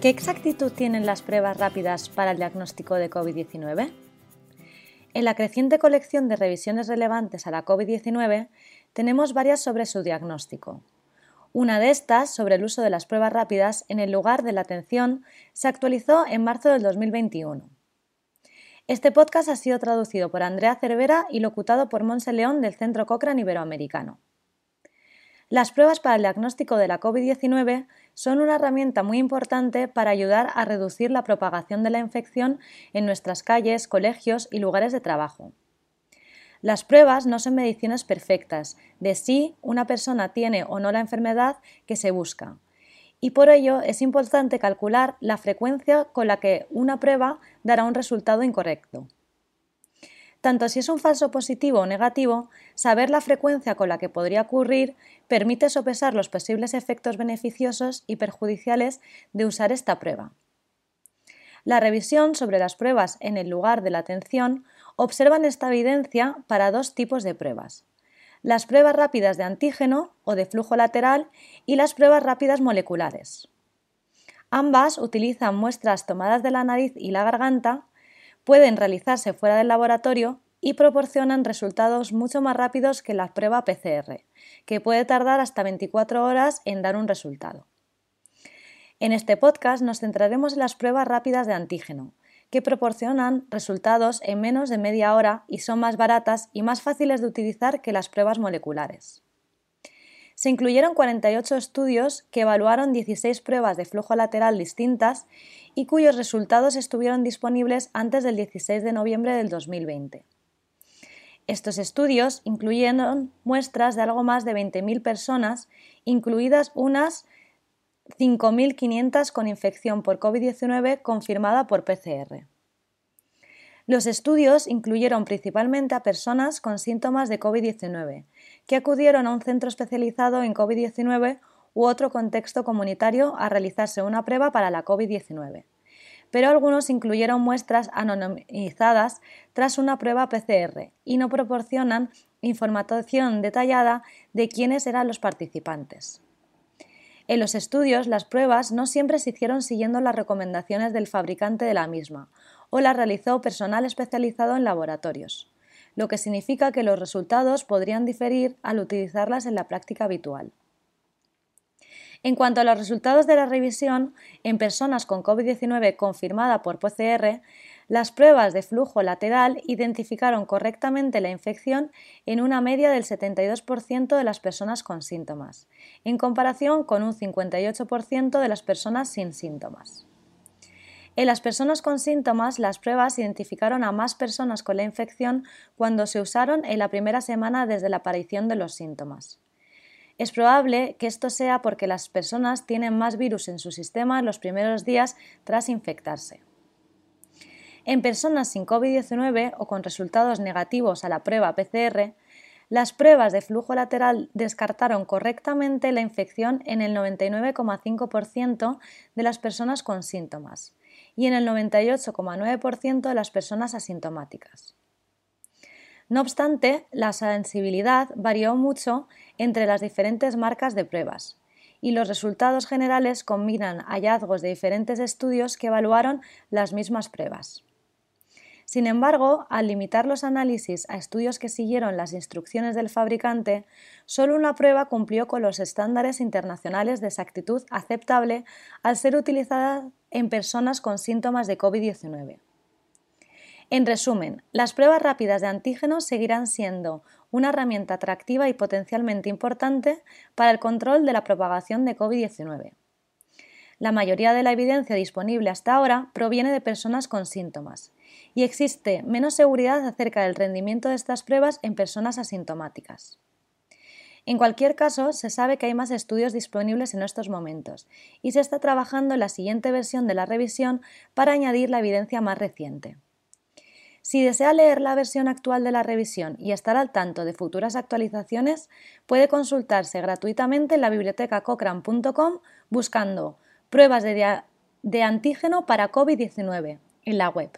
¿Qué exactitud tienen las pruebas rápidas para el diagnóstico de COVID-19? En la creciente colección de revisiones relevantes a la COVID-19 tenemos varias sobre su diagnóstico. Una de estas, sobre el uso de las pruebas rápidas en el lugar de la atención, se actualizó en marzo del 2021. Este podcast ha sido traducido por Andrea Cervera y locutado por Monse León del Centro Cochrane Iberoamericano. Las pruebas para el diagnóstico de la COVID-19 son una herramienta muy importante para ayudar a reducir la propagación de la infección en nuestras calles, colegios y lugares de trabajo. Las pruebas no son medicinas perfectas de si una persona tiene o no la enfermedad que se busca, y por ello es importante calcular la frecuencia con la que una prueba dará un resultado incorrecto. Tanto si es un falso positivo o negativo, saber la frecuencia con la que podría ocurrir permite sopesar los posibles efectos beneficiosos y perjudiciales de usar esta prueba. La revisión sobre las pruebas en el lugar de la atención observan esta evidencia para dos tipos de pruebas. Las pruebas rápidas de antígeno o de flujo lateral y las pruebas rápidas moleculares. Ambas utilizan muestras tomadas de la nariz y la garganta pueden realizarse fuera del laboratorio y proporcionan resultados mucho más rápidos que la prueba PCR, que puede tardar hasta 24 horas en dar un resultado. En este podcast nos centraremos en las pruebas rápidas de antígeno, que proporcionan resultados en menos de media hora y son más baratas y más fáciles de utilizar que las pruebas moleculares. Se incluyeron 48 estudios que evaluaron 16 pruebas de flujo lateral distintas y cuyos resultados estuvieron disponibles antes del 16 de noviembre del 2020. Estos estudios incluyeron muestras de algo más de 20.000 personas, incluidas unas 5.500 con infección por COVID-19 confirmada por PCR. Los estudios incluyeron principalmente a personas con síntomas de COVID-19, que acudieron a un centro especializado en COVID-19 u otro contexto comunitario a realizarse una prueba para la COVID-19. Pero algunos incluyeron muestras anonimizadas tras una prueba PCR y no proporcionan información detallada de quiénes eran los participantes. En los estudios, las pruebas no siempre se hicieron siguiendo las recomendaciones del fabricante de la misma, o las realizó personal especializado en laboratorios, lo que significa que los resultados podrían diferir al utilizarlas en la práctica habitual. En cuanto a los resultados de la revisión en personas con COVID-19 confirmada por PCR, las pruebas de flujo lateral identificaron correctamente la infección en una media del 72% de las personas con síntomas, en comparación con un 58% de las personas sin síntomas. En las personas con síntomas, las pruebas identificaron a más personas con la infección cuando se usaron en la primera semana desde la aparición de los síntomas. Es probable que esto sea porque las personas tienen más virus en su sistema en los primeros días tras infectarse. En personas sin COVID-19 o con resultados negativos a la prueba PCR, las pruebas de flujo lateral descartaron correctamente la infección en el 99,5% de las personas con síntomas y en el 98,9% de las personas asintomáticas. No obstante, la sensibilidad varió mucho entre las diferentes marcas de pruebas, y los resultados generales combinan hallazgos de diferentes estudios que evaluaron las mismas pruebas. Sin embargo, al limitar los análisis a estudios que siguieron las instrucciones del fabricante, solo una prueba cumplió con los estándares internacionales de exactitud aceptable al ser utilizada en personas con síntomas de COVID-19. En resumen, las pruebas rápidas de antígenos seguirán siendo una herramienta atractiva y potencialmente importante para el control de la propagación de COVID-19. La mayoría de la evidencia disponible hasta ahora proviene de personas con síntomas y existe menos seguridad acerca del rendimiento de estas pruebas en personas asintomáticas. En cualquier caso, se sabe que hay más estudios disponibles en estos momentos y se está trabajando en la siguiente versión de la revisión para añadir la evidencia más reciente. Si desea leer la versión actual de la revisión y estar al tanto de futuras actualizaciones, puede consultarse gratuitamente en la biblioteca cochrane.com buscando pruebas de, de antígeno para COVID-19 en la web.